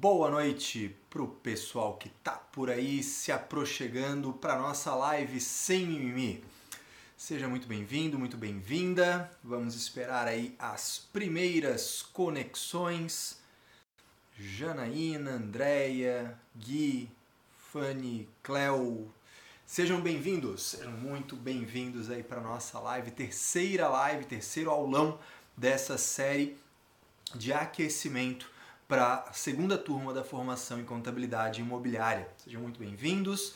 boa noite pro pessoal que tá por aí se aproximando para nossa live sem mimimi. Seja muito bem-vindo, muito bem-vinda. Vamos esperar aí as primeiras conexões. Janaína, Andréia, Gui, Fanny, Cleo. Sejam bem-vindos, sejam muito bem-vindos aí para nossa live, terceira live, terceiro aulão dessa série de aquecimento para a segunda turma da formação em contabilidade imobiliária. Sejam muito bem-vindos.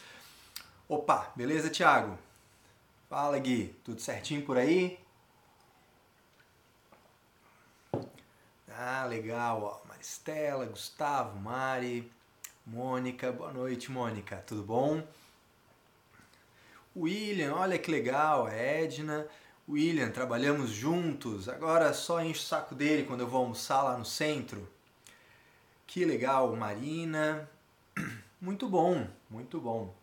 Opa, beleza, Thiago? Fala, Gui. Tudo certinho por aí? Ah, legal. Ó. Maristela, Gustavo, Mari, Mônica. Boa noite, Mônica. Tudo bom? William, olha que legal. Edna. William, trabalhamos juntos. Agora só enche o saco dele quando eu vou almoçar lá no centro. Que legal, Marina. Muito bom, muito bom.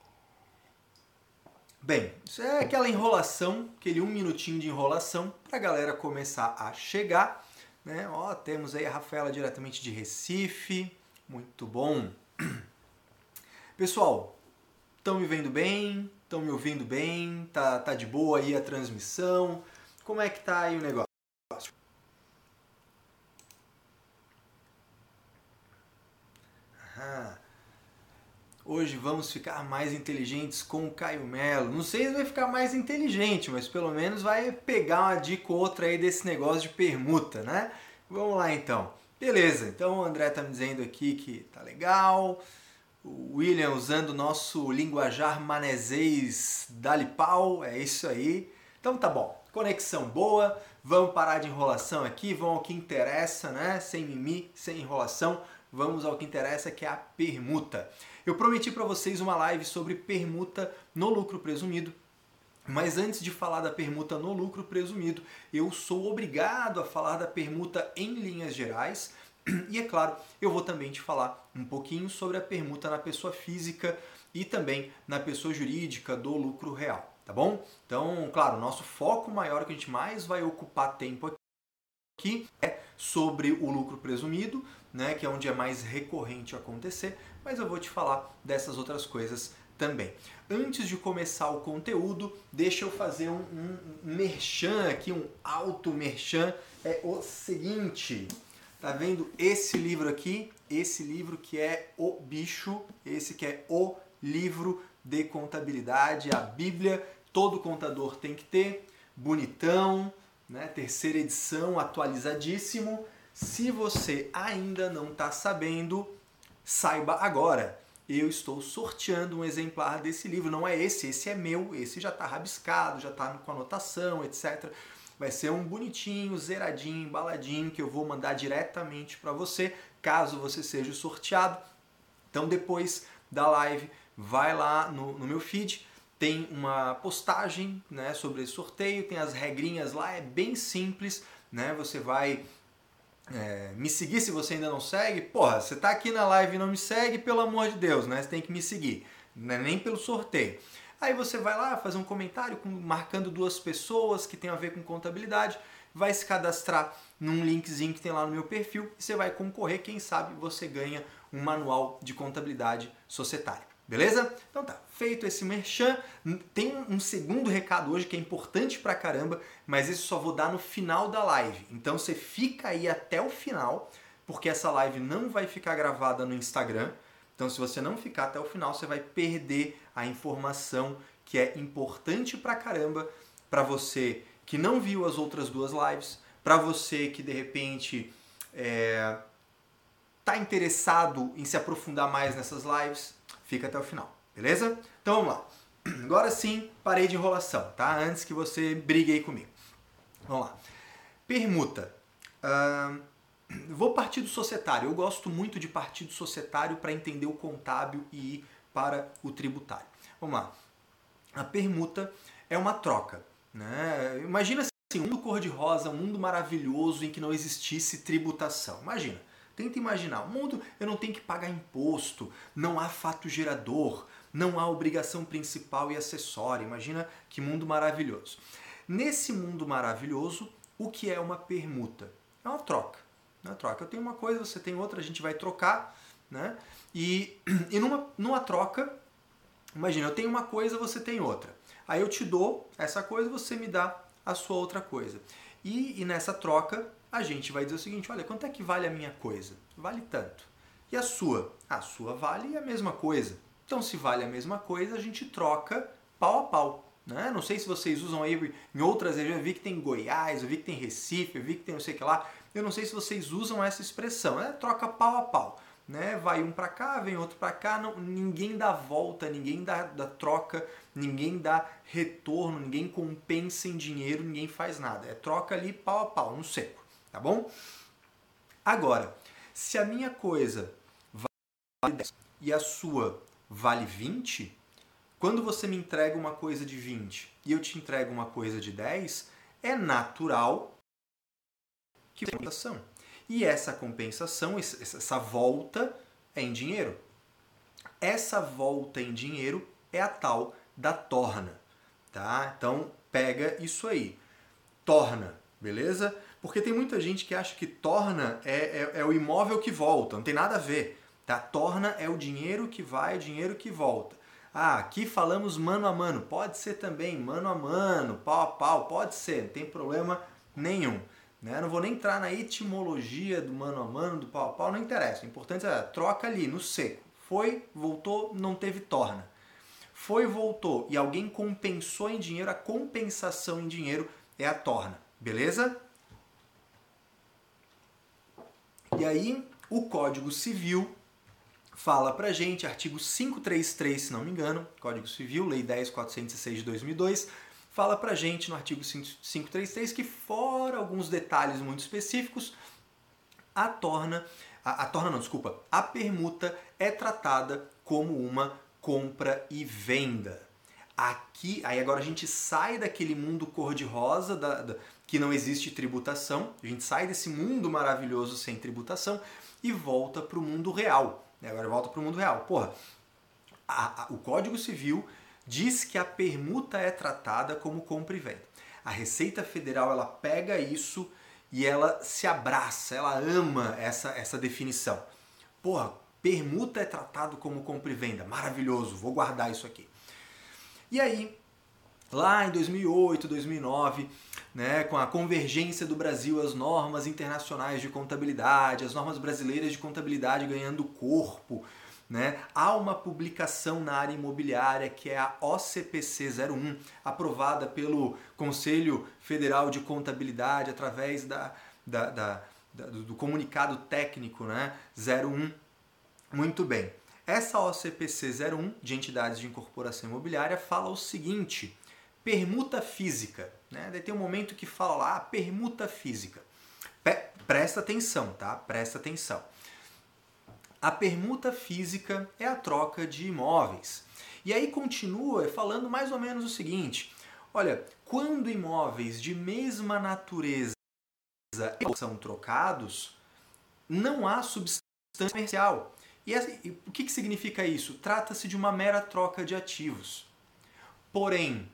Bem, isso é aquela enrolação, aquele um minutinho de enrolação para a galera começar a chegar. Né? Ó, temos aí a Rafaela diretamente de Recife. Muito bom. Pessoal, estão me vendo bem? Estão me ouvindo bem? Tá, tá de boa aí a transmissão? Como é que tá aí o negócio? Hoje vamos ficar mais inteligentes com o Caio Melo. Não sei se vai ficar mais inteligente, mas pelo menos vai pegar uma dica ou outra aí desse negócio de permuta, né? Vamos lá então. Beleza, então o André tá me dizendo aqui que tá legal. O William usando o nosso linguajar manezês Dalipau, é isso aí. Então tá bom, conexão boa, vamos parar de enrolação aqui, vamos ao que interessa, né? Sem mimi, sem enrolação, vamos ao que interessa que é a permuta. Eu prometi para vocês uma live sobre permuta no lucro presumido. Mas antes de falar da permuta no lucro presumido, eu sou obrigado a falar da permuta em linhas gerais. E é claro, eu vou também te falar um pouquinho sobre a permuta na pessoa física e também na pessoa jurídica do lucro real, tá bom? Então, claro, nosso foco maior que a gente mais vai ocupar tempo aqui é sobre o lucro presumido, né, que é onde é mais recorrente acontecer, mas eu vou te falar dessas outras coisas também. Antes de começar o conteúdo, deixa eu fazer um, um, merchan aqui, um auto merchan. É o seguinte, tá vendo esse livro aqui? Esse livro que é O Bicho, esse que é o livro de contabilidade, a Bíblia, todo contador tem que ter, bonitão, né? terceira edição, atualizadíssimo. Se você ainda não está sabendo, saiba agora. Eu estou sorteando um exemplar desse livro. Não é esse, esse é meu. Esse já está rabiscado, já está com anotação, etc. Vai ser um bonitinho, zeradinho, embaladinho que eu vou mandar diretamente para você, caso você seja sorteado. Então depois da live, vai lá no, no meu feed, tem uma postagem né, sobre esse sorteio, tem as regrinhas lá, é bem simples, né? Você vai é, me seguir se você ainda não segue. Porra, você tá aqui na live e não me segue, pelo amor de Deus, né? Você tem que me seguir, é nem pelo sorteio. Aí você vai lá fazer um comentário com, marcando duas pessoas que tem a ver com contabilidade, vai se cadastrar num linkzinho que tem lá no meu perfil e você vai concorrer, quem sabe você ganha um manual de contabilidade societária. Beleza? Então tá, feito esse merchan. Tem um segundo recado hoje que é importante pra caramba, mas isso só vou dar no final da live. Então você fica aí até o final, porque essa live não vai ficar gravada no Instagram. Então se você não ficar até o final, você vai perder a informação que é importante pra caramba para você que não viu as outras duas lives, para você que de repente é, tá interessado em se aprofundar mais nessas lives fica até o final, beleza? Então vamos lá. Agora sim, parei de enrolação, tá? Antes que você brigue aí comigo. Vamos lá. Permuta. Uh, vou partir do societário. Eu gosto muito de partir do societário para entender o contábil e ir para o tributário. Vamos lá. A permuta é uma troca. Né? Imagina assim, um mundo cor-de-rosa, um mundo maravilhoso em que não existisse tributação. Imagina. Tenta imaginar, o mundo eu não tenho que pagar imposto, não há fato gerador, não há obrigação principal e acessória. Imagina que mundo maravilhoso. Nesse mundo maravilhoso, o que é uma permuta? É uma troca. É uma troca. Eu tenho uma coisa, você tem outra, a gente vai trocar. né? E, e numa, numa troca, imagina, eu tenho uma coisa, você tem outra. Aí eu te dou essa coisa, você me dá a sua outra coisa. E, e nessa troca, a gente vai dizer o seguinte: olha, quanto é que vale a minha coisa? Vale tanto. E a sua? A sua vale a mesma coisa. Então, se vale a mesma coisa, a gente troca pau a pau. Né? Não sei se vocês usam aí em outras regiões, eu vi que tem Goiás, eu vi que tem Recife, eu vi que tem não sei o que lá. Eu não sei se vocês usam essa expressão, é troca pau a pau. Né? Vai um para cá, vem outro para cá, não, ninguém dá volta, ninguém dá, dá troca, ninguém dá retorno, ninguém compensa em dinheiro, ninguém faz nada. É troca ali pau a pau, no seco, tá bom? Agora, se a minha coisa vale 10 e a sua vale 20, quando você me entrega uma coisa de 20 e eu te entrego uma coisa de 10, é natural que compensação. E essa compensação, essa volta é em dinheiro. Essa volta em dinheiro é a tal da torna, tá? Então pega isso aí. Torna, beleza? Porque tem muita gente que acha que torna é, é, é o imóvel que volta, não tem nada a ver. Tá? Torna é o dinheiro que vai, o dinheiro que volta. Ah, aqui falamos mano a mano. Pode ser também mano a mano, pau a pau, pode ser, não tem problema nenhum. Né? Não vou nem entrar na etimologia do mano a mano, do pau a pau, não interessa. O importante é troca ali, no seco. Foi, voltou, não teve torna. Foi, voltou e alguém compensou em dinheiro, a compensação em dinheiro é a torna. Beleza? E aí, o Código Civil fala pra gente, artigo 533, se não me engano, Código Civil, Lei 10.406 de 2002, fala pra gente no artigo 533 que fora alguns detalhes muito específicos, a torna, a, a torna não, desculpa, a permuta é tratada como uma compra e venda. Aqui, aí agora a gente sai daquele mundo cor-de-rosa da, da, que não existe tributação, a gente sai desse mundo maravilhoso sem tributação e volta para o mundo real, né? Agora volta para o mundo real. Porra, a, a, o Código Civil diz que a permuta é tratada como compra e venda. A Receita Federal ela pega isso e ela se abraça, ela ama essa, essa definição. Porra, permuta é tratado como compra e venda. Maravilhoso, vou guardar isso aqui. E aí, lá em 2008, 2009, né, com a convergência do Brasil às normas internacionais de contabilidade, as normas brasileiras de contabilidade ganhando corpo, né, há uma publicação na área imobiliária que é a OCPC 01, aprovada pelo Conselho Federal de Contabilidade através da, da, da, da do comunicado técnico né, 01. Muito bem. Essa OCPC 01 de entidades de incorporação imobiliária fala o seguinte: permuta física. Né? Daí tem um momento que fala lá, ah, permuta física. presta atenção, tá? Presta atenção. A permuta física é a troca de imóveis. E aí continua falando mais ou menos o seguinte: olha, quando imóveis de mesma natureza são trocados, não há substância comercial. E, e o que, que significa isso? Trata-se de uma mera troca de ativos. Porém,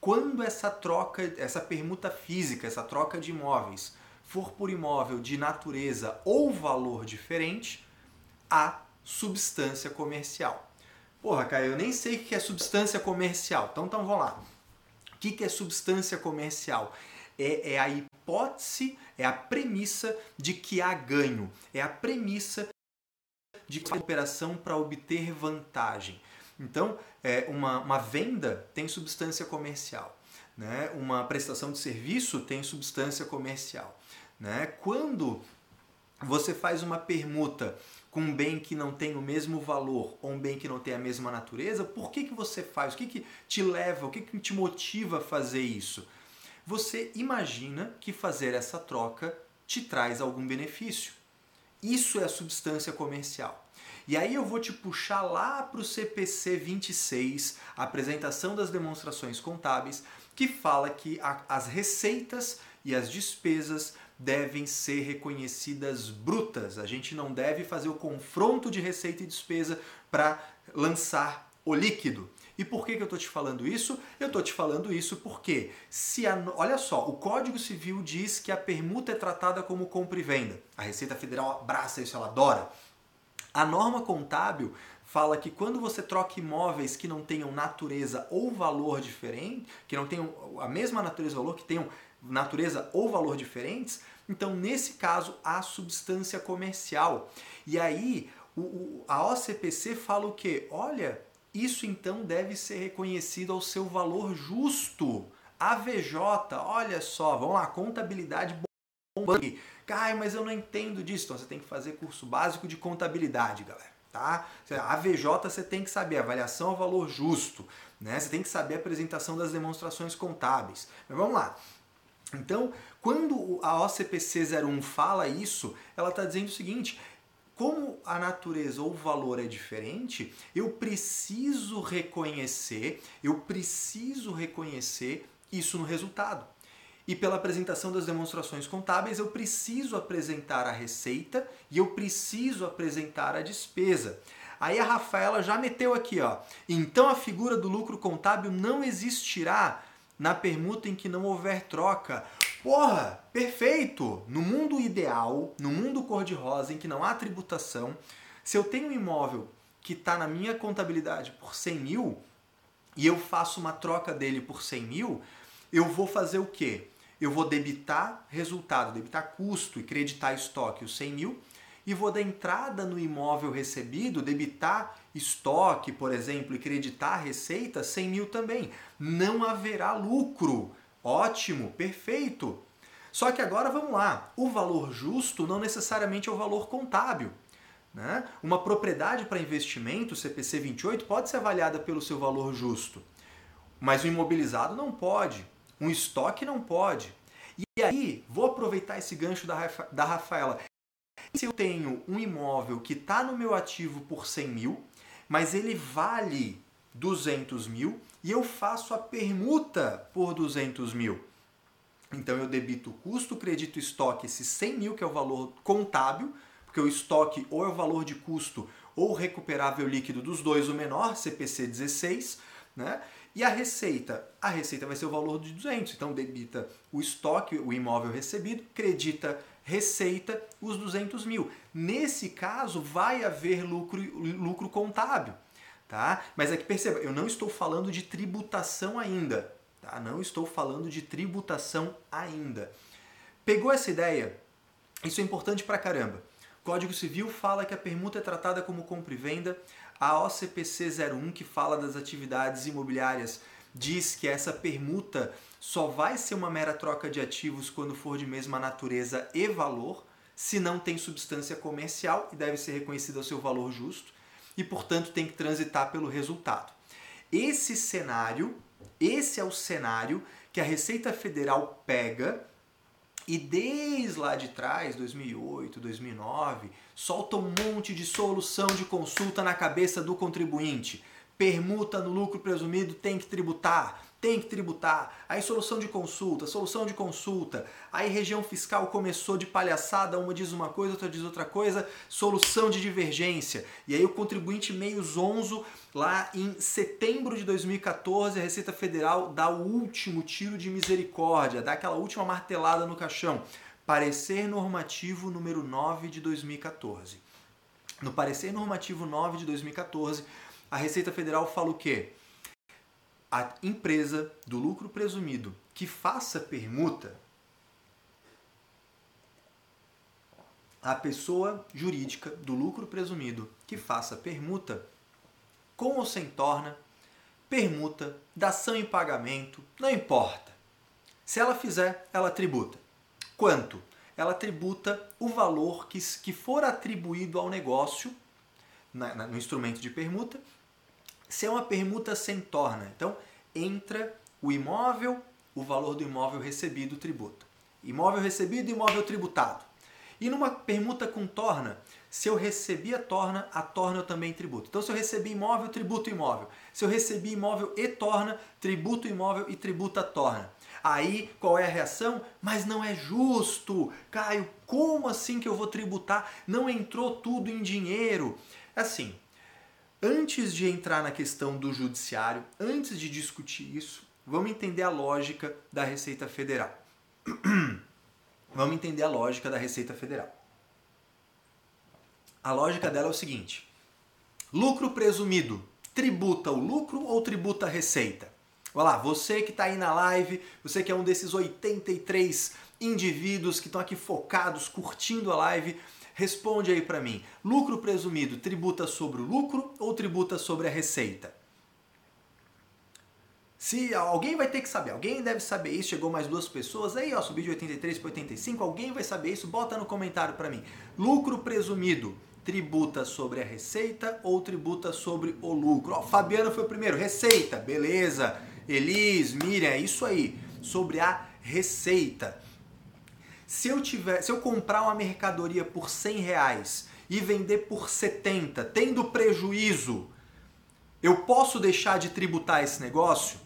quando essa troca, essa permuta física, essa troca de imóveis for por imóvel de natureza ou valor diferente, há substância comercial. Porra, cara, eu nem sei o que é substância comercial. Então, então vamos lá. O que é substância comercial? É, é a hipótese, é a premissa de que há ganho. É a premissa de operação para obter vantagem. Então, é, uma, uma venda tem substância comercial. Né? Uma prestação de serviço tem substância comercial. Né? Quando você faz uma permuta com um bem que não tem o mesmo valor ou um bem que não tem a mesma natureza, por que, que você faz? O que, que te leva, o que, que te motiva a fazer isso? Você imagina que fazer essa troca te traz algum benefício. Isso é a substância comercial. E aí eu vou te puxar lá para o CPC 26, a apresentação das demonstrações contábeis, que fala que a, as receitas e as despesas devem ser reconhecidas brutas. A gente não deve fazer o confronto de receita e despesa para lançar o líquido. E por que, que eu estou te falando isso? Eu estou te falando isso porque, se a, olha só, o Código Civil diz que a permuta é tratada como compra e venda. A Receita Federal abraça isso, ela adora. A norma contábil fala que quando você troca imóveis que não tenham natureza ou valor diferente, que não tenham a mesma natureza ou valor, que tenham natureza ou valor diferentes, então nesse caso há substância comercial. E aí o, o, a OCPC fala o quê? Olha, isso então deve ser reconhecido ao seu valor justo. A VJ, olha só, vamos lá, contabilidade bombando. Caio, mas eu não entendo disso. Então você tem que fazer curso básico de contabilidade, galera. Tá? A VJ você tem que saber, avaliação ao valor justo. Né? Você tem que saber a apresentação das demonstrações contábeis. Mas vamos lá. Então, quando a OCPC 01 fala isso, ela está dizendo o seguinte: como a natureza ou o valor é diferente, eu preciso reconhecer, eu preciso reconhecer isso no resultado. E pela apresentação das demonstrações contábeis, eu preciso apresentar a receita e eu preciso apresentar a despesa. Aí a Rafaela já meteu aqui, ó. Então a figura do lucro contábil não existirá na permuta em que não houver troca. Porra, perfeito! No mundo ideal, no mundo cor-de-rosa, em que não há tributação, se eu tenho um imóvel que está na minha contabilidade por 100 mil e eu faço uma troca dele por 100 mil, eu vou fazer o quê? Eu vou debitar resultado, debitar custo e creditar estoque os 100 mil e vou dar entrada no imóvel recebido, debitar estoque, por exemplo, e creditar receita 100 mil também. Não haverá lucro. Ótimo, perfeito. Só que agora vamos lá. O valor justo não necessariamente é o valor contábil. Né? Uma propriedade para investimento, CPC 28, pode ser avaliada pelo seu valor justo, mas o imobilizado não pode, um estoque não pode. E aí, vou aproveitar esse gancho da Rafaela. Se eu tenho um imóvel que está no meu ativo por 100 mil, mas ele vale 200 mil e eu faço a permuta por 200 mil. Então eu debito custo, crédito estoque, esse 100 mil que é o valor contábil, porque o estoque ou é o valor de custo ou recuperável líquido dos dois, o menor, CPC 16, né? E a receita? A receita vai ser o valor de 200, então debita o estoque, o imóvel recebido, credita receita, os 200 mil. Nesse caso, vai haver lucro, lucro contábil. Tá? Mas aqui perceba, eu não estou falando de tributação ainda. Tá? Não estou falando de tributação ainda. Pegou essa ideia? Isso é importante pra caramba. Código Civil fala que a permuta é tratada como compra e venda. A OCPC 01, que fala das atividades imobiliárias, diz que essa permuta só vai ser uma mera troca de ativos quando for de mesma natureza e valor, se não tem substância comercial e deve ser reconhecido ao seu valor justo e, portanto, tem que transitar pelo resultado. Esse cenário, esse é o cenário que a Receita Federal pega e desde lá de trás, 2008, 2009, solta um monte de solução de consulta na cabeça do contribuinte. Permuta no lucro presumido tem que tributar tem que tributar. Aí solução de consulta, solução de consulta. Aí região fiscal começou de palhaçada, uma diz uma coisa, outra diz outra coisa, solução de divergência. E aí o contribuinte meio zonzo, lá em setembro de 2014, a Receita Federal dá o último tiro de misericórdia, dá aquela última martelada no caixão. Parecer normativo número 9 de 2014. No parecer normativo 9 de 2014, a Receita Federal fala o quê? A empresa do lucro presumido que faça permuta, a pessoa jurídica do lucro presumido que faça permuta, com ou sem torna, permuta, dação em pagamento, não importa. Se ela fizer, ela tributa. Quanto? Ela tributa o valor que, que for atribuído ao negócio na, na, no instrumento de permuta se é uma permuta sem torna, então entra o imóvel, o valor do imóvel recebido tributa. Imóvel recebido, imóvel tributado. E numa permuta com torna, se eu recebi a torna, a torna eu também tributo. Então, se eu recebi imóvel, tributo imóvel. Se eu recebi imóvel e torna, tributo imóvel e tributa torna. Aí, qual é a reação? Mas não é justo. Caio, como assim que eu vou tributar? Não entrou tudo em dinheiro. Assim, Antes de entrar na questão do judiciário, antes de discutir isso, vamos entender a lógica da Receita Federal. vamos entender a lógica da Receita Federal. A lógica dela é o seguinte: lucro presumido tributa o lucro ou tributa a receita? Olha lá, você que está aí na live, você que é um desses 83 indivíduos que estão aqui focados, curtindo a live, responde aí para mim. Lucro presumido tributa sobre o lucro ou tributa sobre a receita? Se alguém vai ter que saber, alguém deve saber isso, chegou mais duas pessoas aí, ó, subiu de 83 para 85, alguém vai saber isso, bota no comentário para mim. Lucro presumido tributa sobre a receita ou tributa sobre o lucro? Ó, Fabiano foi o primeiro, receita, beleza. Elis, Miriam, é isso aí, sobre a receita. Se eu tiver, se eu comprar uma mercadoria por 100 reais e vender por 70, tendo prejuízo, eu posso deixar de tributar esse negócio?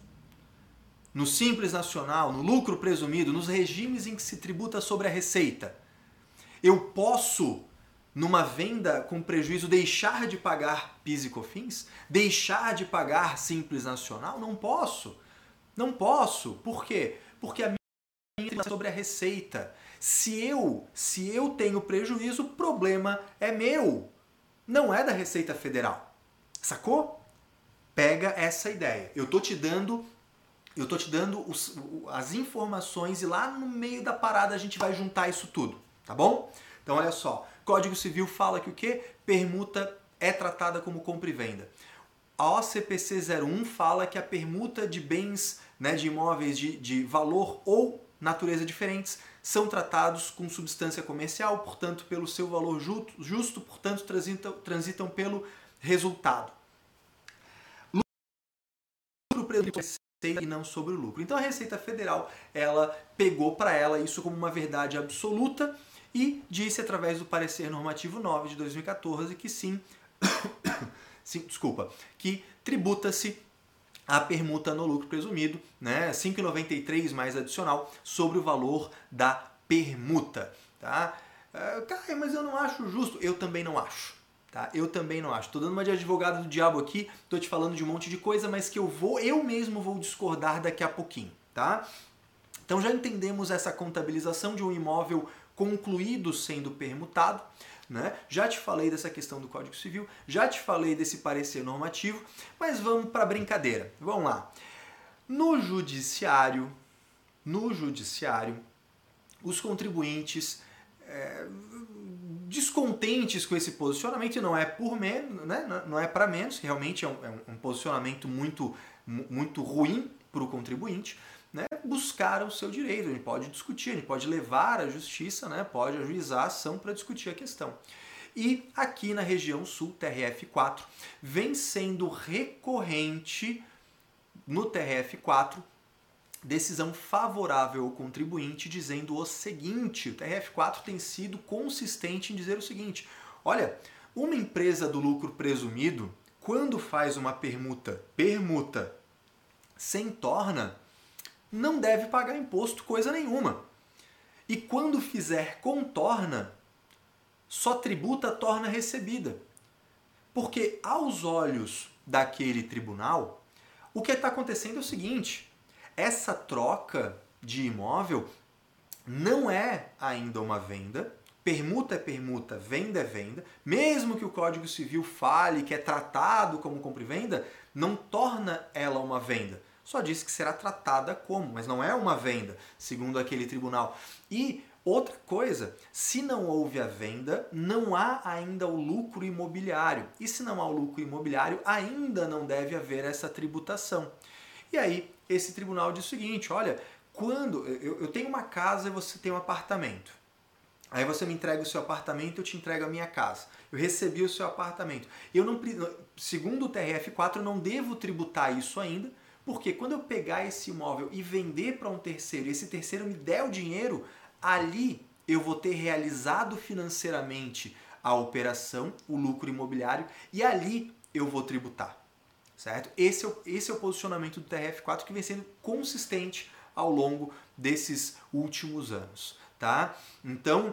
No Simples Nacional, no lucro presumido, nos regimes em que se tributa sobre a receita, eu posso, numa venda com prejuízo, deixar de pagar PIS e COFINS? Deixar de pagar Simples Nacional? Não posso. Não posso. Por quê? Porque a minha sobre a receita. Se eu, se eu tenho prejuízo, o problema é meu. Não é da Receita Federal. Sacou? Pega essa ideia. Eu tô te dando eu tô te dando os, as informações e lá no meio da parada a gente vai juntar isso tudo, tá bom? Então olha só, Código Civil fala que o que? Permuta é tratada como compra e venda. A OCPC 01 fala que a permuta de bens, né, de imóveis de, de valor ou natureza diferentes são tratados com substância comercial, portanto, pelo seu valor justo, portanto, transitam, transitam pelo resultado. Lucro e não sobre o lucro. Então a Receita Federal, ela pegou para ela isso como uma verdade absoluta e disse através do parecer normativo 9 de 2014 que sim, sim desculpa, que tributa-se a permuta no lucro presumido, né, 5,93 mais adicional sobre o valor da permuta, tá? Uh, cara, mas eu não acho justo. Eu também não acho. Tá? Eu também não acho. Tô dando uma de advogado do diabo aqui, tô te falando de um monte de coisa, mas que eu vou, eu mesmo vou discordar daqui a pouquinho, tá? Então já entendemos essa contabilização de um imóvel concluído sendo permutado, né? Já te falei dessa questão do Código Civil, já te falei desse parecer normativo, mas vamos para a brincadeira. Vamos lá. No judiciário, no judiciário, os contribuintes é, descontentes com esse posicionamento, e não é por menos, né? não é para menos, realmente é um, é um posicionamento muito, muito ruim para o contribuinte, né? buscaram o seu direito. A gente pode discutir, a gente pode levar à justiça, né? pode ajuizar a ação para discutir a questão. E aqui na região sul, TRF4, vem sendo recorrente no TRF4 decisão favorável ao contribuinte dizendo o seguinte: o TRF4 tem sido consistente em dizer o seguinte: olha, uma empresa do lucro presumido, quando faz uma permuta, permuta sem torna, não deve pagar imposto coisa nenhuma. E quando fizer contorna, só tributa a torna recebida. Porque aos olhos daquele tribunal, o que está acontecendo é o seguinte: essa troca de imóvel não é ainda uma venda. Permuta é permuta, venda é venda. Mesmo que o Código Civil fale que é tratado como compra e venda, não torna ela uma venda. Só diz que será tratada como, mas não é uma venda, segundo aquele tribunal. E outra coisa, se não houve a venda, não há ainda o lucro imobiliário. E se não há o lucro imobiliário, ainda não deve haver essa tributação. E aí, esse tribunal diz o seguinte: olha, quando eu, eu tenho uma casa e você tem um apartamento. Aí você me entrega o seu apartamento, eu te entrego a minha casa. Eu recebi o seu apartamento. Eu não, segundo o TRF4, eu não devo tributar isso ainda, porque quando eu pegar esse imóvel e vender para um terceiro, e esse terceiro me der o dinheiro, ali eu vou ter realizado financeiramente a operação, o lucro imobiliário, e ali eu vou tributar certo? Esse é, o, esse é o posicionamento do TRF4 que vem sendo consistente ao longo desses últimos anos, tá? Então,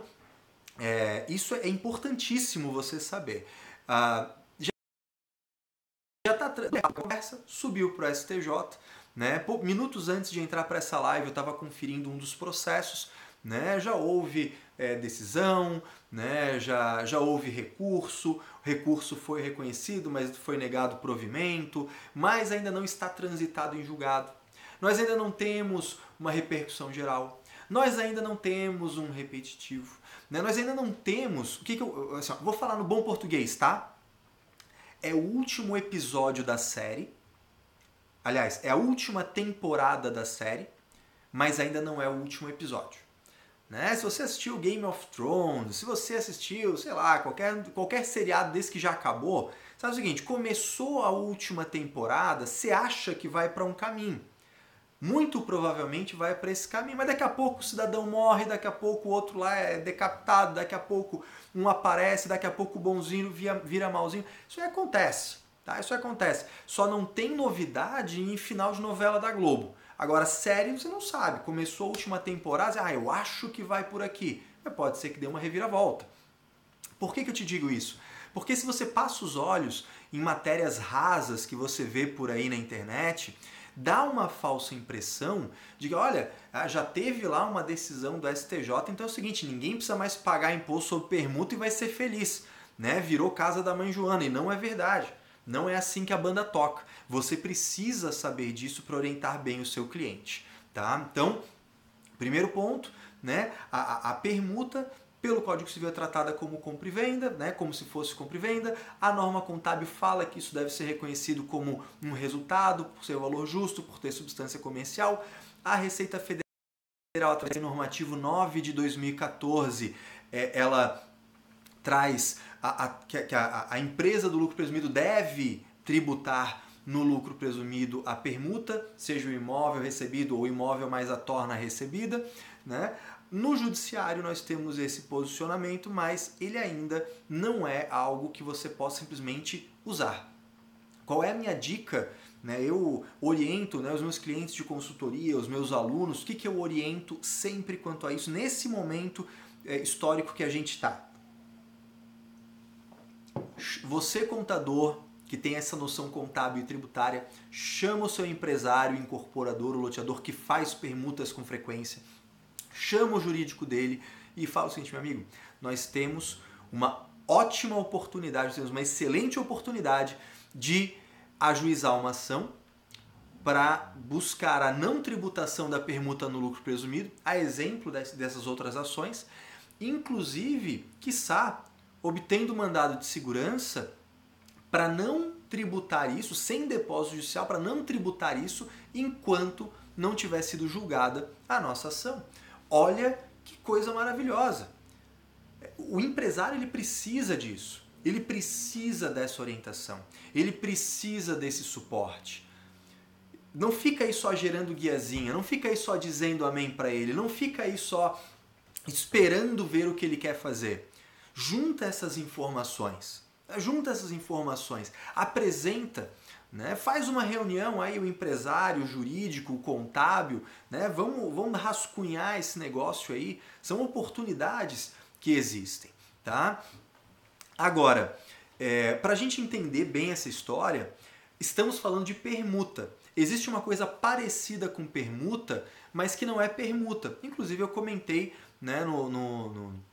é, isso é importantíssimo você saber. Ah, já está a conversa, subiu para o STJ, né? minutos antes de entrar para essa live, eu estava conferindo um dos processos né? Já houve é, decisão, né? já, já houve recurso, o recurso foi reconhecido, mas foi negado provimento, mas ainda não está transitado em julgado. Nós ainda não temos uma repercussão geral. Nós ainda não temos um repetitivo. Né? Nós ainda não temos. O que, que eu. Assim, vou falar no bom português, tá? É o último episódio da série. Aliás, é a última temporada da série, mas ainda não é o último episódio. Né? Se você assistiu Game of Thrones, se você assistiu, sei lá, qualquer, qualquer seriado desse que já acabou, sabe o seguinte, começou a última temporada, você acha que vai para um caminho. Muito provavelmente vai para esse caminho, mas daqui a pouco o cidadão morre, daqui a pouco o outro lá é decapitado, daqui a pouco um aparece, daqui a pouco o bonzinho vira, vira malzinho. Isso aí acontece, tá? Isso acontece. Só não tem novidade em final de novela da Globo. Agora, série você não sabe. Começou a última temporada, ah, eu acho que vai por aqui. Mas pode ser que dê uma reviravolta. Por que, que eu te digo isso? Porque se você passa os olhos em matérias rasas que você vê por aí na internet, dá uma falsa impressão de que, olha, ah, já teve lá uma decisão do STJ, então é o seguinte, ninguém precisa mais pagar imposto sobre permuta e vai ser feliz. Né? Virou casa da mãe Joana, e não é verdade. Não é assim que a banda toca. Você precisa saber disso para orientar bem o seu cliente, tá? Então, primeiro ponto, né? A, a, a permuta pelo Código Civil é tratada como compra e venda, né, como se fosse compra e venda. A norma contábil fala que isso deve ser reconhecido como um resultado, por ser valor justo, por ter substância comercial. A Receita Federal, através do normativo 9 de 2014, é, ela traz a, a, que a, a empresa do lucro presumido deve tributar no lucro presumido a permuta, seja o imóvel recebido ou o imóvel mais a torna recebida. Né? No judiciário nós temos esse posicionamento, mas ele ainda não é algo que você possa simplesmente usar. Qual é a minha dica? Né? Eu oriento né, os meus clientes de consultoria, os meus alunos, o que, que eu oriento sempre quanto a isso, nesse momento é, histórico que a gente está. Você, contador, que tem essa noção contábil e tributária, chama o seu empresário, incorporador, o loteador que faz permutas com frequência, chama o jurídico dele e fala o seguinte, meu amigo, nós temos uma ótima oportunidade, temos uma excelente oportunidade de ajuizar uma ação para buscar a não tributação da permuta no lucro presumido, a exemplo dessas outras ações, inclusive, quiçá, obtendo mandado de segurança para não tributar isso, sem depósito judicial, para não tributar isso enquanto não tiver sido julgada a nossa ação. Olha que coisa maravilhosa. O empresário ele precisa disso. Ele precisa dessa orientação. Ele precisa desse suporte. Não fica aí só gerando guiazinha, não fica aí só dizendo amém para ele, não fica aí só esperando ver o que ele quer fazer. Junta essas informações. Junta essas informações. Apresenta né? Faz uma reunião aí, o empresário, o jurídico, o contábil, né? vamos, vamos rascunhar esse negócio aí. São oportunidades que existem. Tá? Agora, é, para a gente entender bem essa história, estamos falando de permuta. Existe uma coisa parecida com permuta, mas que não é permuta. Inclusive eu comentei né, no, no, no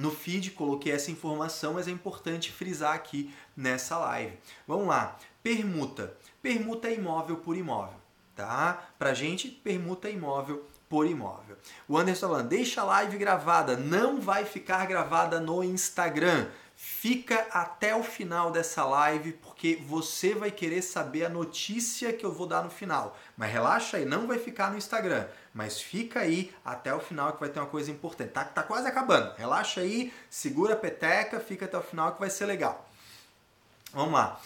no feed coloquei essa informação, mas é importante frisar aqui nessa live. Vamos lá. Permuta. Permuta é imóvel por imóvel, tá? Pra gente, permuta é imóvel por imóvel. O Anderson tá falando, deixa a live gravada, não vai ficar gravada no Instagram. Fica até o final dessa live porque você vai querer saber a notícia que eu vou dar no final. Mas relaxa aí, não vai ficar no Instagram. Mas fica aí até o final que vai ter uma coisa importante. Tá, tá quase acabando. Relaxa aí, segura a peteca, fica até o final que vai ser legal. Vamos lá.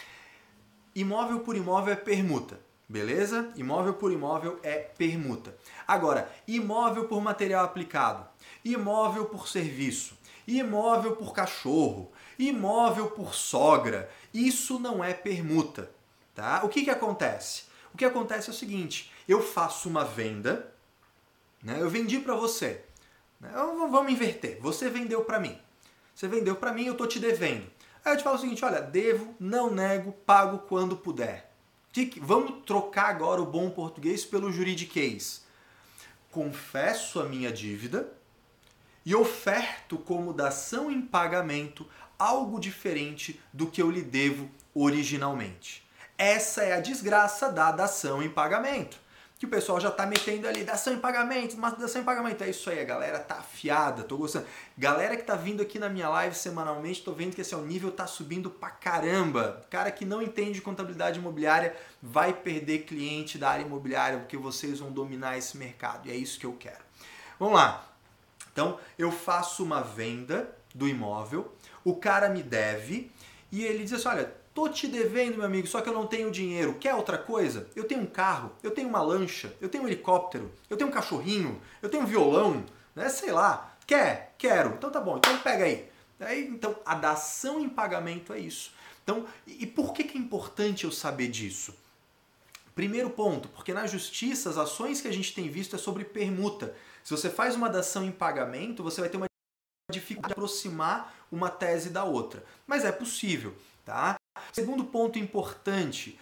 Imóvel por imóvel é permuta. Beleza? Imóvel por imóvel é permuta. Agora, imóvel por material aplicado, imóvel por serviço, imóvel por cachorro, Imóvel por sogra, isso não é permuta. Tá? O que, que acontece? O que acontece é o seguinte: eu faço uma venda, né? eu vendi para você. Né? Vamos inverter. Você vendeu para mim. Você vendeu para mim, eu estou te devendo. Aí eu te falo o seguinte: olha, devo, não nego, pago quando puder. Vamos trocar agora o bom português pelo juridiquês. Confesso a minha dívida, e oferto como dação em pagamento algo diferente do que eu lhe devo originalmente. Essa é a desgraça da dação em pagamento. Que o pessoal já tá metendo ali, dação em pagamento, mas dação em pagamento. É isso aí, a galera tá afiada, tô gostando. Galera que tá vindo aqui na minha live semanalmente, tô vendo que esse o nível tá subindo pra caramba. Cara que não entende contabilidade imobiliária vai perder cliente da área imobiliária, porque vocês vão dominar esse mercado. E é isso que eu quero. Vamos lá. Então, eu faço uma venda do imóvel, o cara me deve e ele diz assim: olha, tô te devendo, meu amigo, só que eu não tenho dinheiro. Quer outra coisa? Eu tenho um carro, eu tenho uma lancha, eu tenho um helicóptero, eu tenho um cachorrinho, eu tenho um violão, né? Sei lá. Quer? Quero. Então tá bom, então pega aí. aí então, a dação em pagamento é isso. Então, e por que, que é importante eu saber disso? Primeiro ponto, porque na justiça as ações que a gente tem visto é sobre permuta. Se você faz uma dação em pagamento, você vai ter uma dificuldade de aproximar uma tese da outra. Mas é possível, tá? Segundo ponto importante,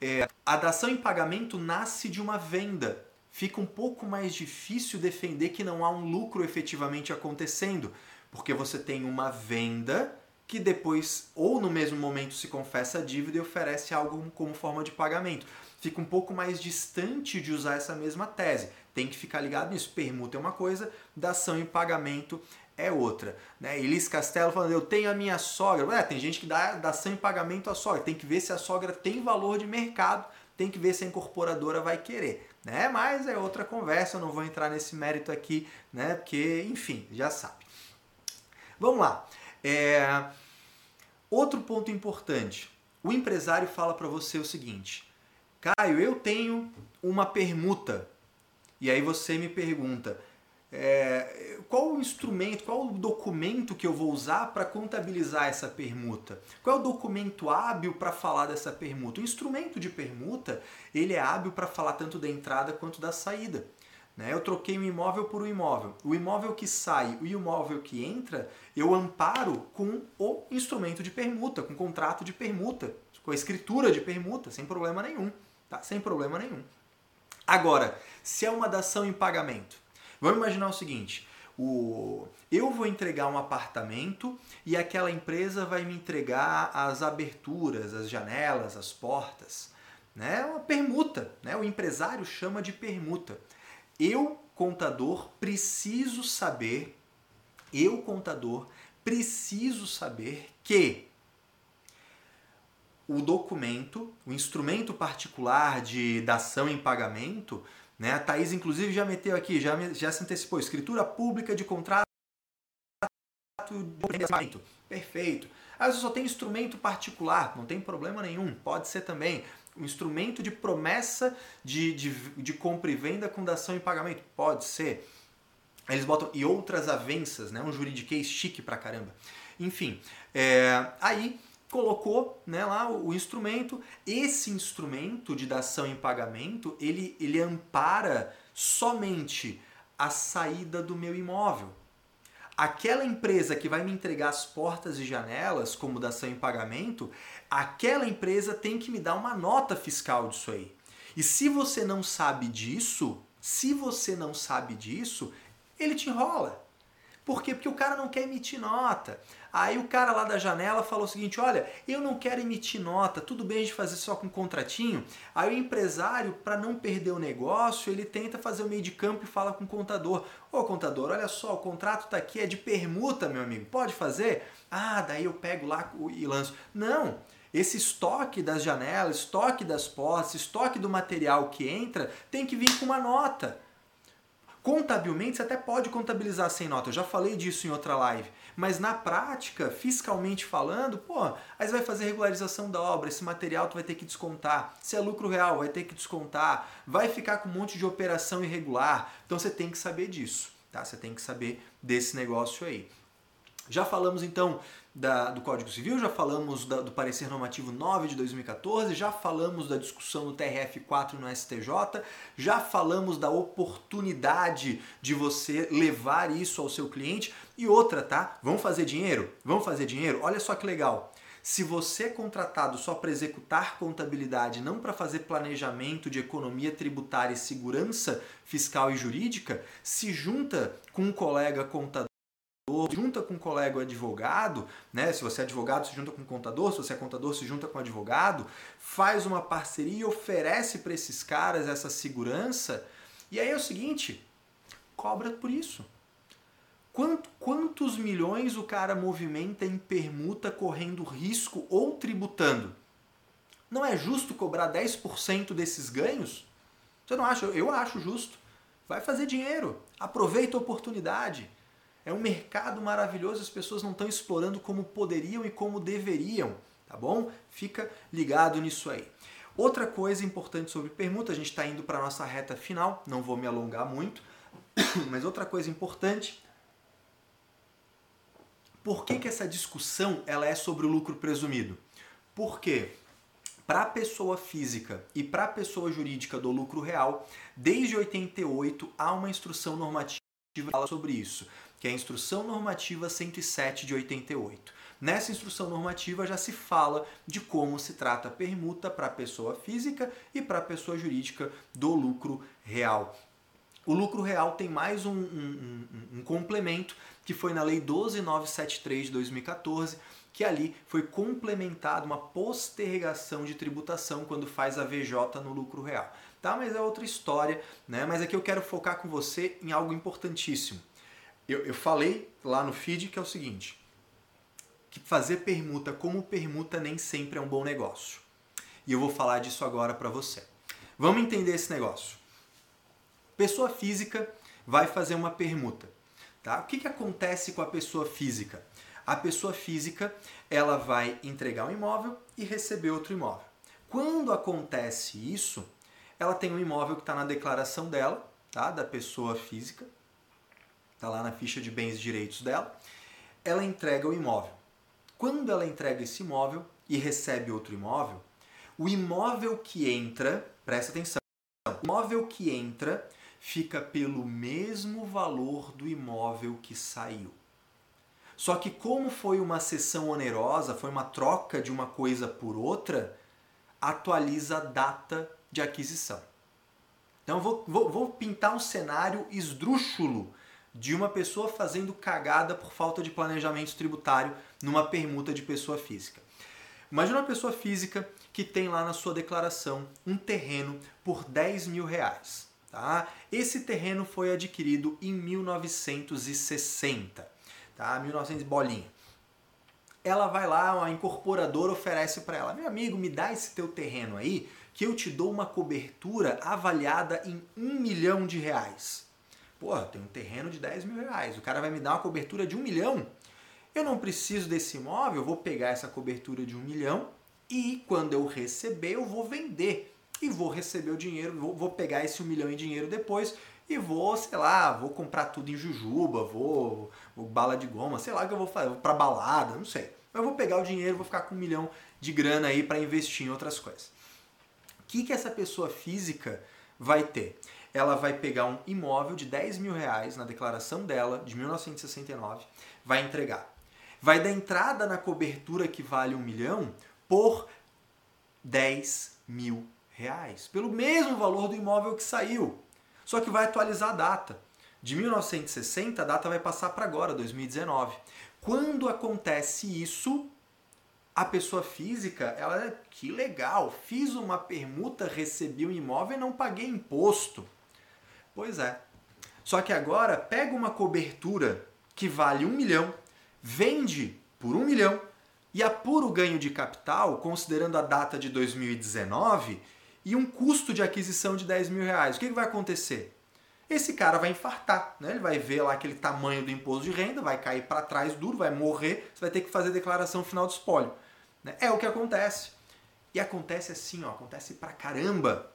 é, a dação em pagamento nasce de uma venda. Fica um pouco mais difícil defender que não há um lucro efetivamente acontecendo, porque você tem uma venda que depois, ou no mesmo momento, se confessa a dívida e oferece algo como forma de pagamento. Fica um pouco mais distante de usar essa mesma tese. Tem que ficar ligado nisso. Permuta é uma coisa, dação em pagamento é outra. Né? Elis Castelo falando, eu tenho a minha sogra. Tem gente que dá dação em pagamento à sogra. Tem que ver se a sogra tem valor de mercado, tem que ver se a incorporadora vai querer. Né? Mas é outra conversa, eu não vou entrar nesse mérito aqui, né? porque, enfim, já sabe. Vamos lá. É... Outro ponto importante. O empresário fala para você o seguinte: Caio, eu tenho uma permuta e aí você me pergunta, é, qual o instrumento, qual o documento que eu vou usar para contabilizar essa permuta? Qual é o documento hábil para falar dessa permuta? O instrumento de permuta ele é hábil para falar tanto da entrada quanto da saída. Né? Eu troquei um imóvel por um imóvel. O imóvel que sai e o imóvel que entra, eu amparo com o instrumento de permuta, com o contrato de permuta, com a escritura de permuta, sem problema nenhum. Tá? Sem problema nenhum. Agora, se é uma dação em pagamento, vamos imaginar o seguinte: o, eu vou entregar um apartamento e aquela empresa vai me entregar as aberturas, as janelas, as portas. Né? Uma permuta, né? o empresário chama de permuta. Eu, contador, preciso saber, eu, contador, preciso saber que o documento, o instrumento particular de dação em pagamento, né? A Thaís, inclusive, já meteu aqui, já, já se antecipou, escritura pública de contrato de pagamento. Perfeito. Às vezes só tem instrumento particular, não tem problema nenhum, pode ser também. Um instrumento de promessa de, de, de compra e venda com dação em pagamento, pode ser. Eles botam e outras avenças, né? um juridiquês chique pra caramba. Enfim, é, aí colocou né, lá o, instrumento. Esse instrumento de dação em pagamento, ele, ele ampara somente a saída do meu imóvel. Aquela empresa que vai me entregar as portas e janelas como dação em pagamento, aquela empresa tem que me dar uma nota fiscal disso aí. E se você não sabe disso, se você não sabe disso, ele te enrola. Por quê? Porque o cara não quer emitir nota. Aí o cara lá da janela falou o seguinte: olha, eu não quero emitir nota, tudo bem a gente fazer só com um contratinho. Aí o empresário, para não perder o negócio, ele tenta fazer o meio de campo e fala com o contador: Ô contador, olha só, o contrato tá aqui, é de permuta, meu amigo, pode fazer? Ah, daí eu pego lá e lanço. Não! Esse estoque das janelas, estoque das portas, estoque do material que entra, tem que vir com uma nota. Contabilmente, você até pode contabilizar sem nota. Eu já falei disso em outra live. Mas na prática, fiscalmente falando, pô, aí você vai fazer regularização da obra, esse material tu vai ter que descontar. Se é lucro real, vai ter que descontar. Vai ficar com um monte de operação irregular. Então você tem que saber disso, tá? Você tem que saber desse negócio aí. Já falamos então da, do Código Civil, já falamos da, do parecer normativo 9 de 2014, já falamos da discussão do TRF4 no STJ, já falamos da oportunidade de você levar isso ao seu cliente. E outra, tá? Vamos fazer dinheiro? Vamos fazer dinheiro? Olha só que legal. Se você é contratado só para executar contabilidade, não para fazer planejamento de economia tributária e segurança fiscal e jurídica, se junta com um colega contador junta com um colega advogado, né? Se você é advogado, se junta com um contador, se você é contador, se junta com um advogado, faz uma parceria e oferece para esses caras essa segurança. E aí é o seguinte, cobra por isso. Quanto, quantos milhões o cara movimenta em permuta correndo risco ou tributando? Não é justo cobrar 10% desses ganhos? Você não acha? Eu acho justo. Vai fazer dinheiro. Aproveita a oportunidade. É um mercado maravilhoso, as pessoas não estão explorando como poderiam e como deveriam, tá bom? Fica ligado nisso aí. Outra coisa importante sobre permuta, a gente está indo para a nossa reta final, não vou me alongar muito, mas outra coisa importante, por que, que essa discussão ela é sobre o lucro presumido? Porque para a pessoa física e para a pessoa jurídica do lucro real, desde 88 há uma instrução normativa que fala sobre isso que é a Instrução Normativa 107 de 88. Nessa instrução normativa já se fala de como se trata a permuta para a pessoa física e para a pessoa jurídica do lucro real. O lucro real tem mais um, um, um, um complemento que foi na Lei 12973 de 2014, que ali foi complementado uma postergação de tributação quando faz a VJ no lucro real. Tá? Mas é outra história, né? Mas aqui eu quero focar com você em algo importantíssimo eu, eu falei lá no feed que é o seguinte: que fazer permuta como permuta nem sempre é um bom negócio. E eu vou falar disso agora para você. Vamos entender esse negócio. Pessoa física vai fazer uma permuta. Tá? O que, que acontece com a pessoa física? A pessoa física ela vai entregar um imóvel e receber outro imóvel. Quando acontece isso, ela tem um imóvel que está na declaração dela, tá? da pessoa física, está lá na ficha de bens e direitos dela, ela entrega o imóvel. Quando ela entrega esse imóvel e recebe outro imóvel, o imóvel que entra, presta atenção, o imóvel que entra fica pelo mesmo valor do imóvel que saiu. Só que como foi uma sessão onerosa, foi uma troca de uma coisa por outra, atualiza a data de aquisição. Então vou, vou, vou pintar um cenário esdrúxulo de uma pessoa fazendo cagada por falta de planejamento tributário numa permuta de pessoa física. Imagina uma pessoa física que tem lá na sua declaração um terreno por 10 mil reais. Tá? Esse terreno foi adquirido em 1960, tá? 1900 bolinha. Ela vai lá, a incorporadora oferece para ela, meu amigo, me dá esse teu terreno aí, que eu te dou uma cobertura avaliada em um milhão de reais. Pô, tem um terreno de 10 mil reais, o cara vai me dar uma cobertura de um milhão. Eu não preciso desse imóvel, eu vou pegar essa cobertura de um milhão e quando eu receber, eu vou vender. E vou receber o dinheiro, vou, vou pegar esse um milhão em dinheiro depois e vou, sei lá, vou comprar tudo em jujuba, vou, vou bala de goma, sei lá o que eu vou fazer, vou pra balada, não sei. Eu vou pegar o dinheiro, vou ficar com um milhão de grana aí para investir em outras coisas. O que, que essa pessoa física vai ter? ela vai pegar um imóvel de 10 mil reais na declaração dela, de 1969, vai entregar. Vai dar entrada na cobertura que vale um milhão por 10 mil reais, pelo mesmo valor do imóvel que saiu. Só que vai atualizar a data. De 1960, a data vai passar para agora, 2019. Quando acontece isso, a pessoa física, ela, que legal, fiz uma permuta, recebi um imóvel e não paguei imposto. Pois é. Só que agora pega uma cobertura que vale um milhão, vende por um milhão e apura o ganho de capital, considerando a data de 2019, e um custo de aquisição de 10 mil reais. O que, que vai acontecer? Esse cara vai infartar, né? ele vai ver lá aquele tamanho do imposto de renda, vai cair para trás duro, vai morrer, você vai ter que fazer declaração final do espólio. Né? É o que acontece. E acontece assim, ó, acontece pra caramba.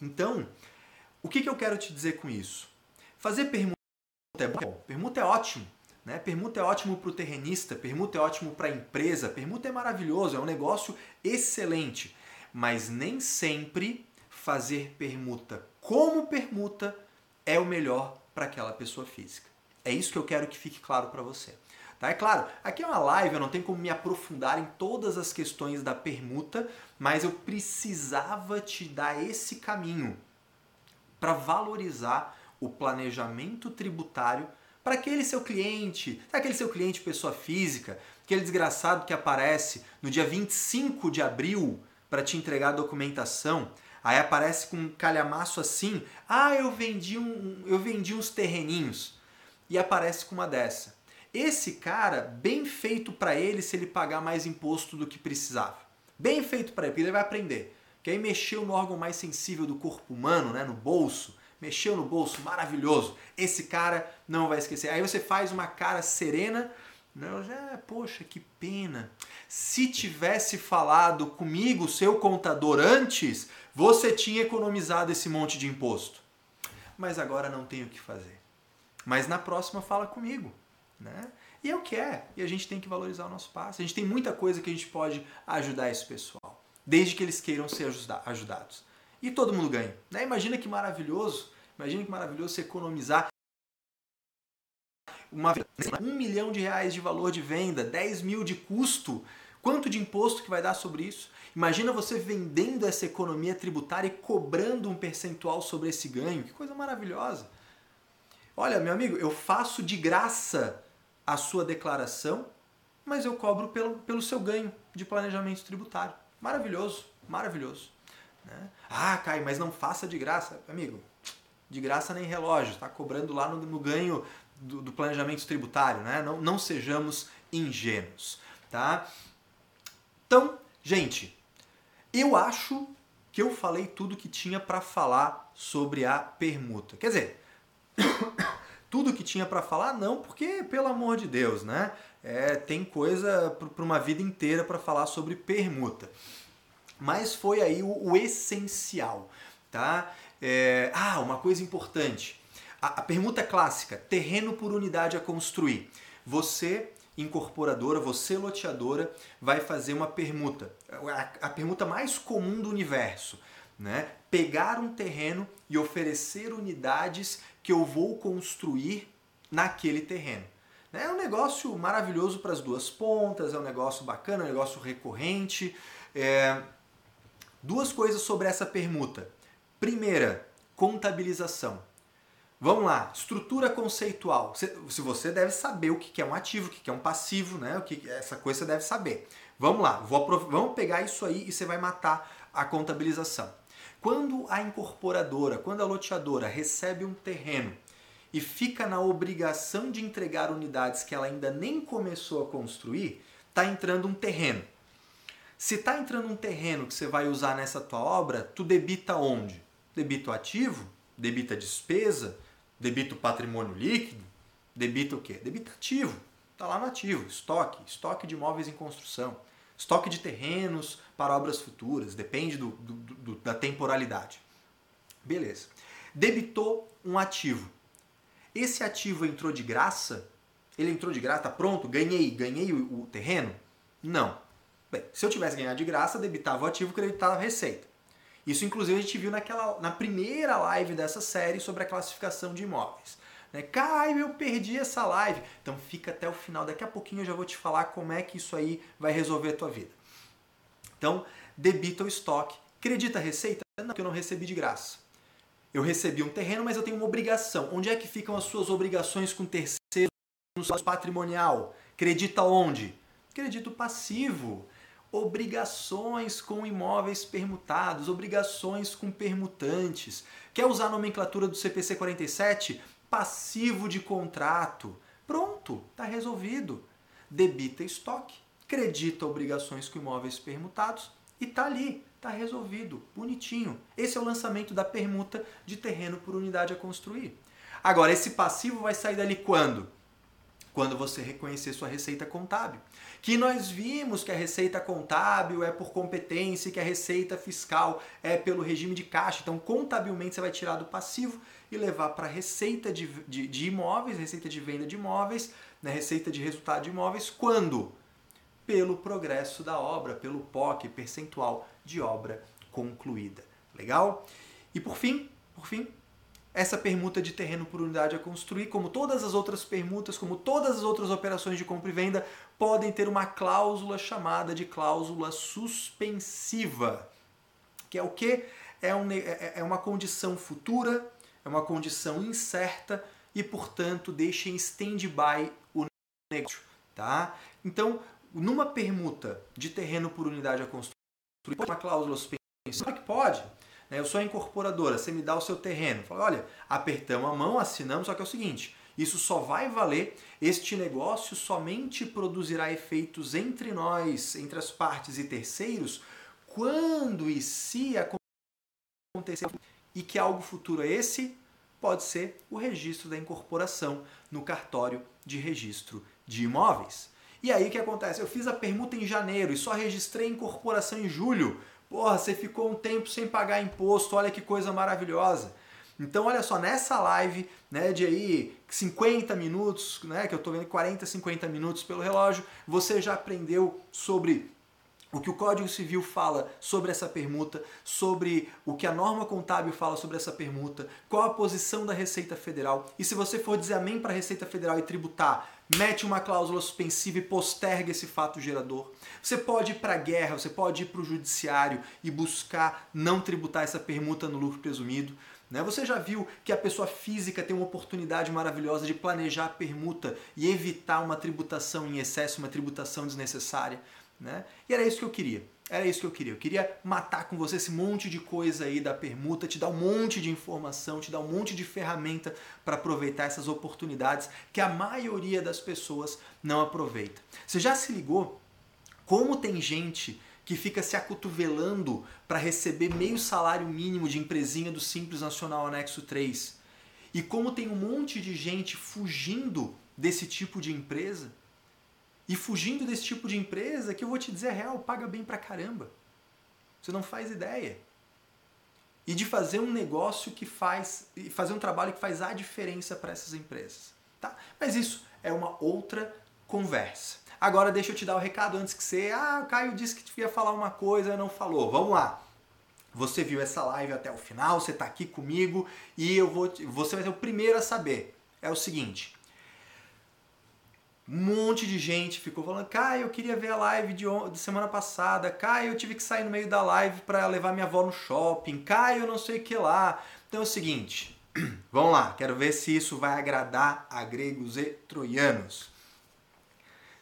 Então, o que, que eu quero te dizer com isso? Fazer permuta é bom, permuta é ótimo. Né? Permuta é ótimo para o terrenista, permuta é ótimo para a empresa, permuta é maravilhoso, é um negócio excelente. Mas nem sempre fazer permuta como permuta é o melhor para aquela pessoa física. É isso que eu quero que fique claro para você. Tá? É claro, aqui é uma live, eu não tenho como me aprofundar em todas as questões da permuta, mas eu precisava te dar esse caminho para valorizar o planejamento tributário para aquele seu cliente, aquele seu cliente pessoa física, aquele desgraçado que aparece no dia 25 de abril para te entregar a documentação, aí aparece com um calhamaço assim, ah, eu vendi, um, eu vendi uns terreninhos, e aparece com uma dessa. Esse cara, bem feito para ele se ele pagar mais imposto do que precisava. Bem feito para ele, porque ele vai aprender. Que aí mexeu no órgão mais sensível do corpo humano, né, no bolso, mexeu no bolso, maravilhoso. Esse cara não vai esquecer. Aí você faz uma cara serena, não, já, poxa, que pena. Se tivesse falado comigo, seu contador, antes, você tinha economizado esse monte de imposto. Mas agora não tenho o que fazer. Mas na próxima fala comigo, né? E é o que é. E a gente tem que valorizar o nosso passo. A gente tem muita coisa que a gente pode ajudar esse pessoal, desde que eles queiram ser ajudados. E todo mundo ganha. Né? Imagina que maravilhoso, imagina que maravilhoso economizar uma, um milhão de reais de valor de venda, 10 mil de custo. Quanto de imposto que vai dar sobre isso? Imagina você vendendo essa economia tributária e cobrando um percentual sobre esse ganho. Que coisa maravilhosa. Olha, meu amigo, eu faço de graça a sua declaração, mas eu cobro pelo, pelo seu ganho de planejamento tributário. Maravilhoso, maravilhoso. Né? Ah, Caio, mas não faça de graça. Amigo, de graça nem relógio, está cobrando lá no, no ganho do, do, planejamento tributário, né? Não, não sejamos ingênuos, tá? Então, gente, eu acho que eu falei tudo que tinha para falar sobre a permuta. Quer dizer, tudo que tinha para falar não, porque pelo amor de Deus, né? É, tem coisa para uma vida inteira para falar sobre permuta. Mas foi aí o, o essencial, tá? É, ah, uma coisa importante. A, permuta clássica, terreno por unidade a construir. Você incorporadora, você loteadora, vai fazer uma permuta. A, a, permuta mais comum do universo. Né? Pegar um terreno e oferecer unidades que eu vou construir naquele terreno. É um negócio maravilhoso para as duas pontas, é um negócio bacana, é um negócio recorrente. É... Duas coisas sobre essa permuta. Primeira, contabilização. Vamos lá, estrutura conceitual. Se você deve saber o que é um ativo, o que é um passivo, né? O que essa coisa você deve saber. Vamos lá, vamos pegar isso aí e você vai matar a contabilização. Quando a incorporadora, quando a loteadora recebe um terreno e fica na obrigação de entregar unidades que ela ainda nem começou a construir, está entrando um terreno. Se está entrando um terreno que você vai usar nessa tua obra, tu debita onde? Debita o ativo? Debita a despesa? Debita o patrimônio líquido? Debita o quê? Debita ativo. Está lá no ativo, estoque, estoque de imóveis em construção, estoque de terrenos para obras futuras, depende do, do, do, da temporalidade. Beleza. Debitou um ativo. Esse ativo entrou de graça? Ele entrou de graça, tá pronto? Ganhei, ganhei o, o terreno? Não. Bem, se eu tivesse ganhado de graça, debitava o ativo, creditava a receita. Isso, inclusive, a gente viu naquela, na primeira live dessa série sobre a classificação de imóveis. Né? Caio, eu perdi essa live. Então fica até o final. Daqui a pouquinho eu já vou te falar como é que isso aí vai resolver a tua vida. Então, debita o estoque. Acredita a receita? Não, que eu não recebi de graça. Eu recebi um terreno, mas eu tenho uma obrigação. Onde é que ficam as suas obrigações com terceiro no patrimonial? Acredita onde? Crédito passivo obrigações com imóveis permutados, obrigações com permutantes. Quer usar a nomenclatura do CPC 47? Passivo de contrato. Pronto, está resolvido. Debita estoque, credita obrigações com imóveis permutados e está ali, está resolvido, bonitinho. Esse é o lançamento da permuta de terreno por unidade a construir. Agora, esse passivo vai sair dali quando? Quando você reconhecer sua receita contábil. Que nós vimos que a receita contábil é por competência, que a receita fiscal é pelo regime de caixa. Então, contabilmente, você vai tirar do passivo e levar para a receita de, de, de, imóveis, receita de venda de imóveis, né, receita de resultado de imóveis, quando? Pelo progresso da obra, pelo POC, percentual de obra concluída. Legal? E por fim, por fim, essa permuta de terreno por unidade a construir, como todas as outras permutas, como todas as outras operações de compra e venda, podem ter uma cláusula chamada de cláusula suspensiva, que é o que? É, um, é, é, uma condição futura, é uma condição incerta e, portanto, deixa em stand-by o negócio. Tá? Então, numa permuta de terreno por unidade a construir, uma cláusula suspensiva, que pode? Eu sou a incorporadora, você me dá o seu terreno. Fala, olha, apertamos a mão, assinamos, só que é o seguinte, isso só vai valer, este negócio somente produzirá efeitos entre nós, entre as partes e terceiros, quando e se acontecer e que algo futuro é esse, pode ser o registro da incorporação no cartório de registro de imóveis. E aí o que acontece? Eu fiz a permuta em janeiro e só registrei a incorporação em julho. Porra, você ficou um tempo sem pagar imposto, olha que coisa maravilhosa. Então, olha só, nessa live, né, de aí 50 minutos, né, que eu estou vendo 40, 50 minutos pelo relógio, você já aprendeu sobre o que o Código Civil fala sobre essa permuta, sobre o que a norma contábil fala sobre essa permuta, qual a posição da Receita Federal. E se você for dizer amém para a Receita Federal e tributar, mete uma cláusula suspensiva e posterga esse fato gerador. Você pode ir para a guerra, você pode ir para o judiciário e buscar não tributar essa permuta no lucro presumido. Né? Você já viu que a pessoa física tem uma oportunidade maravilhosa de planejar a permuta e evitar uma tributação em excesso, uma tributação desnecessária. Né? E era isso que eu queria. Era isso que eu queria. Eu queria matar com você esse monte de coisa aí da permuta, te dar um monte de informação, te dar um monte de ferramenta para aproveitar essas oportunidades que a maioria das pessoas não aproveita. Você já se ligou como tem gente que fica se acotovelando para receber meio salário mínimo de empresinha do Simples Nacional Anexo 3? E como tem um monte de gente fugindo desse tipo de empresa? E fugindo desse tipo de empresa, que eu vou te dizer a real, paga bem pra caramba. Você não faz ideia. E de fazer um negócio que faz, fazer um trabalho que faz a diferença para essas empresas. Tá? Mas isso é uma outra conversa. Agora deixa eu te dar o recado antes que você. Ah, o Caio disse que ia falar uma coisa e não falou. Vamos lá. Você viu essa live até o final, você está aqui comigo e eu vou. Você vai ser o primeiro a saber. É o seguinte: um monte de gente ficou falando, Caio, eu queria ver a live de, de semana passada. Caio, eu tive que sair no meio da live para levar minha avó no shopping. Caio, não sei o que lá. Então é o seguinte, vamos lá, quero ver se isso vai agradar a gregos e troianos.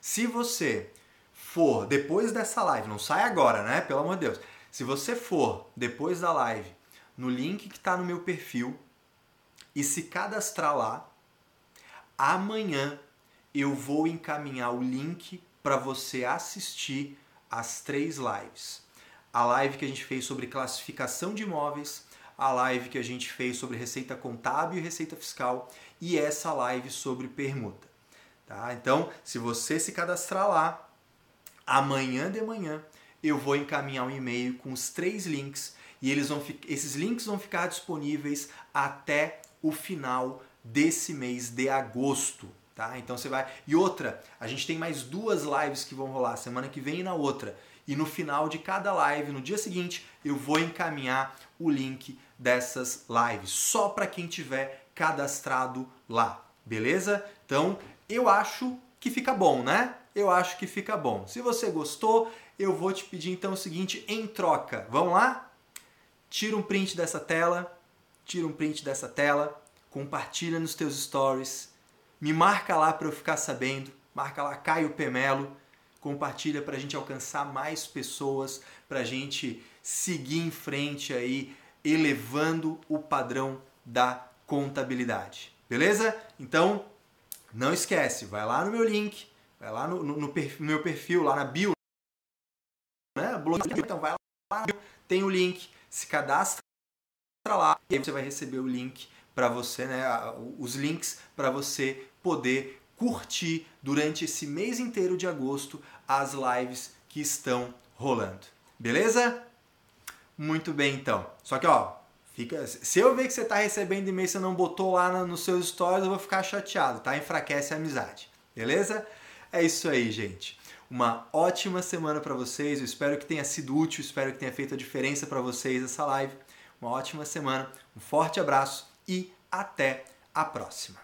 Se você for depois dessa live, não sai agora, né? Pelo amor de Deus. Se você for depois da live no link que está no meu perfil e se cadastrar lá, amanhã eu vou encaminhar o link para você assistir as três lives. A live que a gente fez sobre classificação de imóveis, a live que a gente fez sobre receita contábil e receita fiscal e essa live sobre permuta. Tá? Então, se você se cadastrar lá, amanhã de manhã eu vou encaminhar um e-mail com os três links e eles vão esses links vão ficar disponíveis até o final desse mês de agosto. Tá? Então você vai. E outra, a gente tem mais duas lives que vão rolar semana que vem e na outra. E no final de cada live, no dia seguinte, eu vou encaminhar o link dessas lives, só para quem tiver cadastrado lá, beleza? Então, eu acho que fica bom, né? Eu acho que fica bom. Se você gostou, eu vou te pedir então o seguinte, em troca. Vamos lá? Tira um print dessa tela, tira um print dessa tela, compartilha nos teus stories me marca lá para eu ficar sabendo. Marca lá Caio Pemelo. Compartilha para a gente alcançar mais pessoas, para a gente seguir em frente aí, elevando o padrão da contabilidade. Beleza? Então, não esquece, vai lá no meu link, vai lá no, no, no, perfil, meu perfil, lá na bio, né? Então vai lá, tem o link, se cadastra lá e aí você vai receber o link para você, né, os links para você poder curtir durante esse mês inteiro de agosto as lives que estão rolando. Beleza? Muito bem então. Só que ó, fica, se eu ver que você está recebendo e-mail e você não botou lá nos seus stories, eu vou ficar chateado, tá? Enfraquece a amizade. Beleza? É isso aí, gente. Uma ótima semana para vocês. Eu espero que tenha sido útil, espero que tenha feito a diferença para vocês essa live. Uma ótima semana. Um forte abraço e até a próxima.